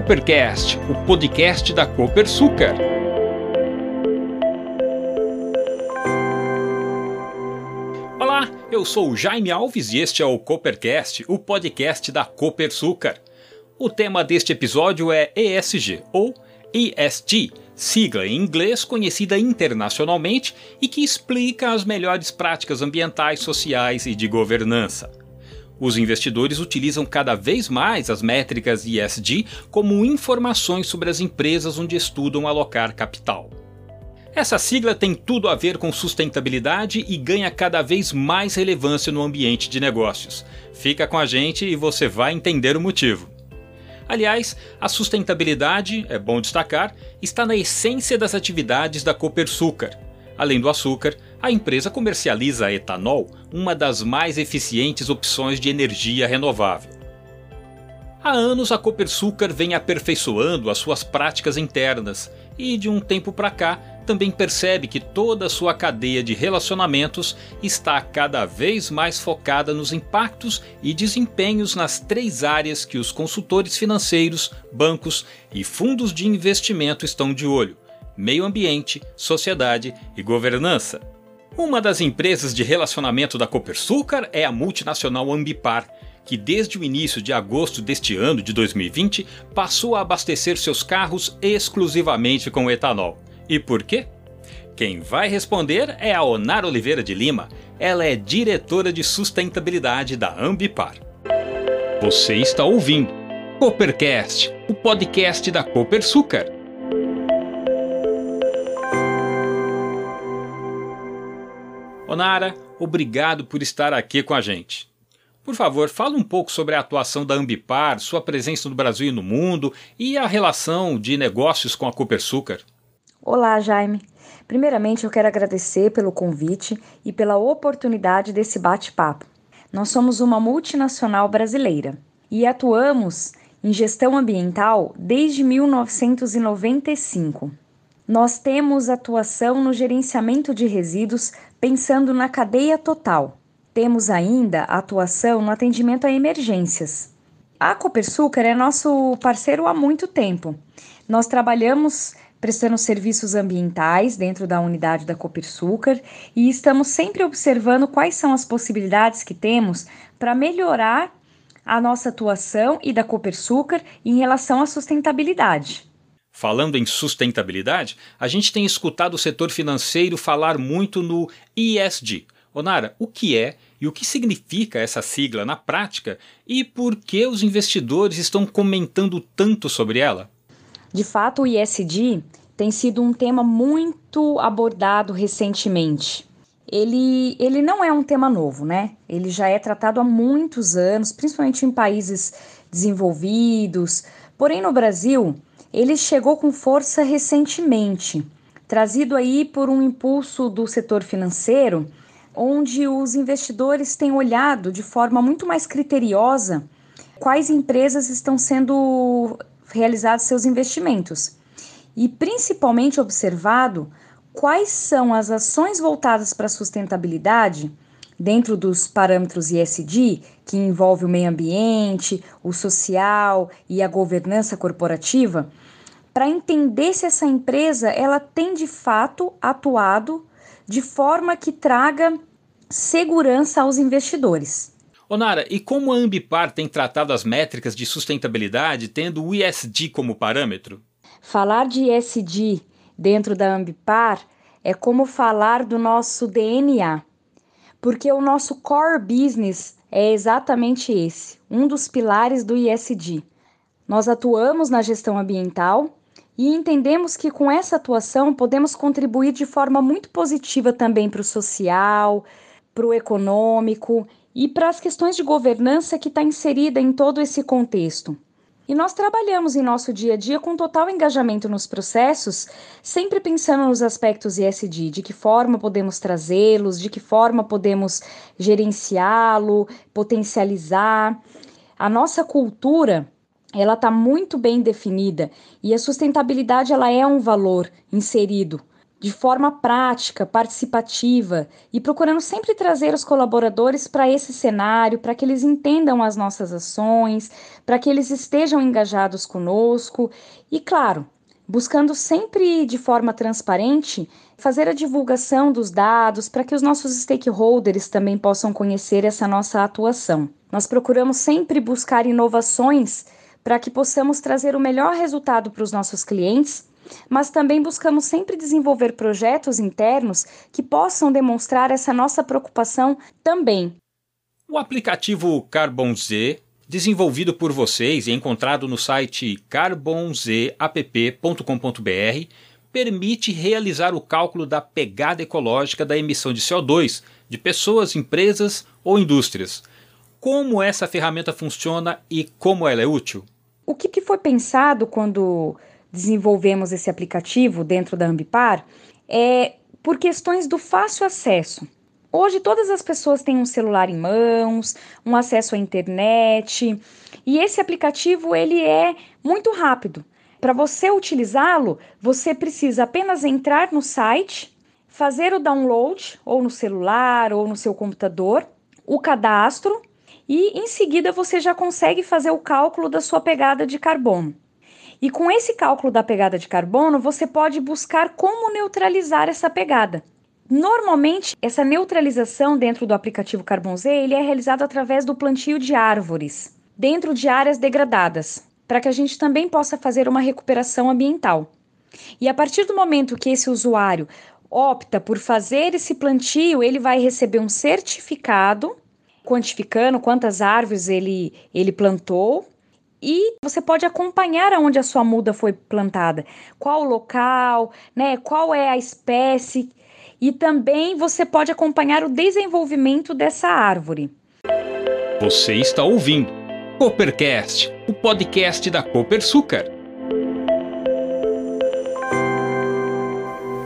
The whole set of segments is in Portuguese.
Coopercast, o podcast da Copersucar. Olá, eu sou o Jaime Alves e este é o Coopercast, o podcast da Copersucar. O tema deste episódio é ESG, ou ESG, sigla em inglês conhecida internacionalmente e que explica as melhores práticas ambientais, sociais e de governança. Os investidores utilizam cada vez mais as métricas ESG como informações sobre as empresas onde estudam alocar capital. Essa sigla tem tudo a ver com sustentabilidade e ganha cada vez mais relevância no ambiente de negócios. Fica com a gente e você vai entender o motivo. Aliás, a sustentabilidade, é bom destacar, está na essência das atividades da Copersucar. Além do açúcar, a empresa comercializa etanol, uma das mais eficientes opções de energia renovável. Há anos a Copersucar vem aperfeiçoando as suas práticas internas e, de um tempo para cá, também percebe que toda a sua cadeia de relacionamentos está cada vez mais focada nos impactos e desempenhos nas três áreas que os consultores financeiros, bancos e fundos de investimento estão de olho: meio ambiente, sociedade e governança. Uma das empresas de relacionamento da Copersucar é a multinacional Ambipar, que desde o início de agosto deste ano de 2020 passou a abastecer seus carros exclusivamente com etanol. E por quê? Quem vai responder é a Onar Oliveira de Lima. Ela é diretora de sustentabilidade da Ambipar. Você está ouvindo Coopercast, o podcast da Copersucar. Onara, obrigado por estar aqui com a gente. Por favor, fala um pouco sobre a atuação da Ambipar, sua presença no Brasil e no mundo e a relação de negócios com a Copersucar. Olá, Jaime. Primeiramente, eu quero agradecer pelo convite e pela oportunidade desse bate-papo. Nós somos uma multinacional brasileira e atuamos em gestão ambiental desde 1995. Nós temos atuação no gerenciamento de resíduos pensando na cadeia total. Temos ainda atuação no atendimento a emergências. A Copersucar é nosso parceiro há muito tempo. Nós trabalhamos prestando serviços ambientais dentro da unidade da Copersucar e estamos sempre observando quais são as possibilidades que temos para melhorar a nossa atuação e da Copersucar em relação à sustentabilidade. Falando em sustentabilidade, a gente tem escutado o setor financeiro falar muito no ESG. Onara, o que é e o que significa essa sigla na prática e por que os investidores estão comentando tanto sobre ela? De fato, o ESG tem sido um tema muito abordado recentemente. Ele, ele não é um tema novo, né? Ele já é tratado há muitos anos, principalmente em países desenvolvidos. Porém, no Brasil, ele chegou com força recentemente, trazido aí por um impulso do setor financeiro, onde os investidores têm olhado de forma muito mais criteriosa quais empresas estão sendo realizados seus investimentos. E principalmente observado quais são as ações voltadas para a sustentabilidade dentro dos parâmetros ISD, que envolve o meio ambiente, o social e a governança corporativa, para entender se essa empresa ela tem de fato atuado de forma que traga segurança aos investidores. Onara, e como a Ambipar tem tratado as métricas de sustentabilidade tendo o ISD como parâmetro? Falar de ISD dentro da Ambipar é como falar do nosso DNA, porque o nosso core business é exatamente esse, um dos pilares do ISD. Nós atuamos na gestão ambiental e entendemos que com essa atuação podemos contribuir de forma muito positiva também para o social, para o econômico e para as questões de governança que está inserida em todo esse contexto. E nós trabalhamos em nosso dia a dia com total engajamento nos processos, sempre pensando nos aspectos ESG, de que forma podemos trazê-los, de que forma podemos gerenciá-lo, potencializar. A nossa cultura, ela está muito bem definida e a sustentabilidade ela é um valor inserido de forma prática, participativa e procurando sempre trazer os colaboradores para esse cenário, para que eles entendam as nossas ações, para que eles estejam engajados conosco e, claro, buscando sempre de forma transparente fazer a divulgação dos dados para que os nossos stakeholders também possam conhecer essa nossa atuação. Nós procuramos sempre buscar inovações para que possamos trazer o melhor resultado para os nossos clientes mas também buscamos sempre desenvolver projetos internos que possam demonstrar essa nossa preocupação também. O aplicativo Carbon Z, desenvolvido por vocês e encontrado no site carbonzapp.com.br, permite realizar o cálculo da pegada ecológica da emissão de CO2 de pessoas, empresas ou indústrias. Como essa ferramenta funciona e como ela é útil? O que foi pensado quando desenvolvemos esse aplicativo dentro da Ambipar é por questões do fácil acesso. Hoje todas as pessoas têm um celular em mãos, um acesso à internet, e esse aplicativo ele é muito rápido. Para você utilizá-lo, você precisa apenas entrar no site, fazer o download ou no celular ou no seu computador, o cadastro e em seguida você já consegue fazer o cálculo da sua pegada de carbono. E com esse cálculo da pegada de carbono, você pode buscar como neutralizar essa pegada. Normalmente, essa neutralização dentro do aplicativo Carbon Z ele é realizado através do plantio de árvores dentro de áreas degradadas, para que a gente também possa fazer uma recuperação ambiental. E a partir do momento que esse usuário opta por fazer esse plantio, ele vai receber um certificado quantificando quantas árvores ele, ele plantou e você pode acompanhar aonde a sua muda foi plantada, qual o local, né, qual é a espécie e também você pode acompanhar o desenvolvimento dessa árvore. Você está ouvindo Coopercast, o podcast da Copersucar.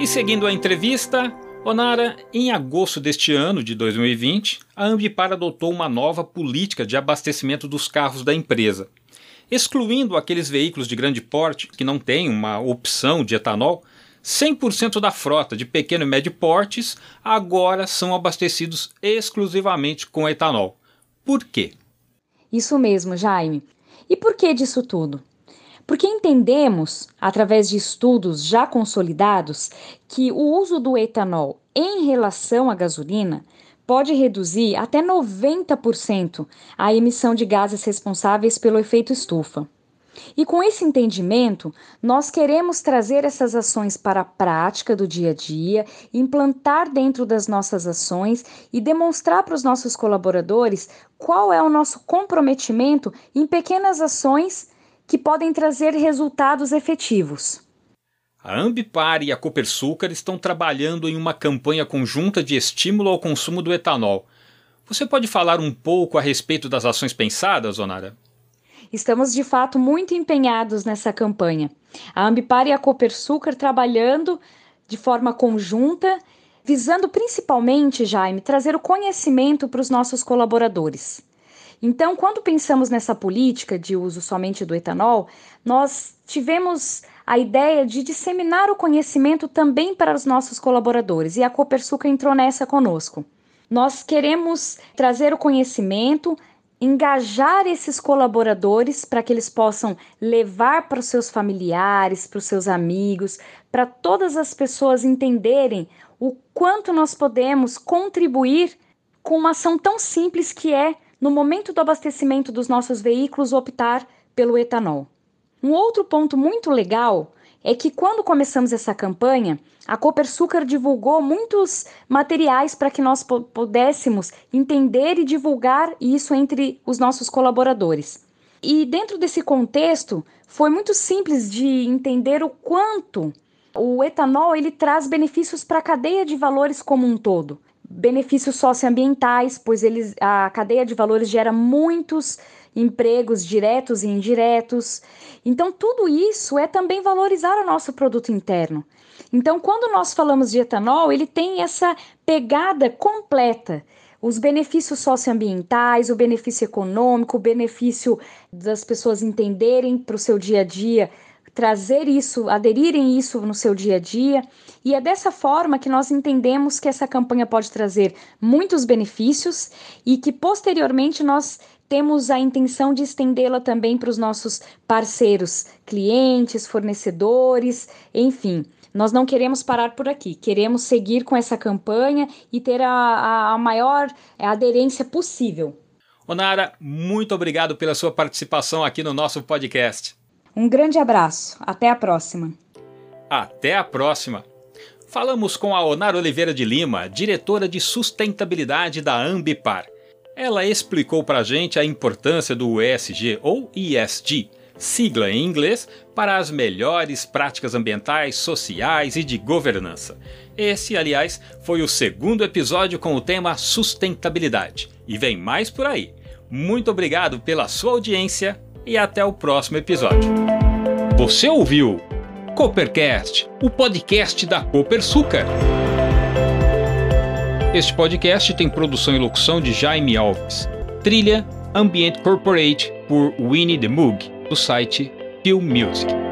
E seguindo a entrevista, Onara, em agosto deste ano de 2020, a Ambipar adotou uma nova política de abastecimento dos carros da empresa excluindo aqueles veículos de grande porte que não têm uma opção de etanol, 100% da frota de pequeno e médio portes agora são abastecidos exclusivamente com etanol. Por quê? Isso mesmo, Jaime. E por que disso tudo? Porque entendemos, através de estudos já consolidados, que o uso do etanol em relação à gasolina pode reduzir até 90% a emissão de gases responsáveis pelo efeito estufa. E com esse entendimento, nós queremos trazer essas ações para a prática do dia a dia, implantar dentro das nossas ações e demonstrar para os nossos colaboradores qual é o nosso comprometimento em pequenas ações que podem trazer resultados efetivos. A Ambipar e a Copersucar estão trabalhando em uma campanha conjunta de estímulo ao consumo do etanol. Você pode falar um pouco a respeito das ações pensadas, Onara? Estamos de fato muito empenhados nessa campanha. A Ambipar e a Copersucar trabalhando de forma conjunta, visando principalmente, Jaime, trazer o conhecimento para os nossos colaboradores. Então, quando pensamos nessa política de uso somente do etanol, nós tivemos a ideia de disseminar o conhecimento também para os nossos colaboradores e a Copersuca entrou nessa conosco. Nós queremos trazer o conhecimento, engajar esses colaboradores para que eles possam levar para os seus familiares, para os seus amigos, para todas as pessoas entenderem o quanto nós podemos contribuir com uma ação tão simples que é, no momento do abastecimento dos nossos veículos, optar pelo etanol. Um outro ponto muito legal é que quando começamos essa campanha, a Copersucar divulgou muitos materiais para que nós pudéssemos entender e divulgar isso entre os nossos colaboradores. E dentro desse contexto, foi muito simples de entender o quanto o etanol ele traz benefícios para a cadeia de valores como um todo. Benefícios socioambientais, pois eles, a cadeia de valores gera muitos empregos diretos e indiretos. Então, tudo isso é também valorizar o nosso produto interno. Então, quando nós falamos de etanol, ele tem essa pegada completa. Os benefícios socioambientais, o benefício econômico, o benefício das pessoas entenderem para o seu dia a dia trazer isso, aderirem isso no seu dia a dia. E é dessa forma que nós entendemos que essa campanha pode trazer muitos benefícios e que posteriormente nós temos a intenção de estendê-la também para os nossos parceiros, clientes, fornecedores, enfim. Nós não queremos parar por aqui, queremos seguir com essa campanha e ter a, a maior aderência possível. Onara, muito obrigado pela sua participação aqui no nosso podcast. Um grande abraço, até a próxima. Até a próxima. Falamos com a Onara Oliveira de Lima, diretora de sustentabilidade da Ambipar. Ela explicou para a gente a importância do ESG ou ESG, sigla em inglês para as melhores práticas ambientais, sociais e de governança. Esse, aliás, foi o segundo episódio com o tema sustentabilidade. E vem mais por aí. Muito obrigado pela sua audiência e até o próximo episódio. Você ouviu Coopercast, o podcast da Copersucar. Este podcast tem produção e locução de Jaime Alves. Trilha Ambient Corporate por Winnie the Moog, do site Film Music.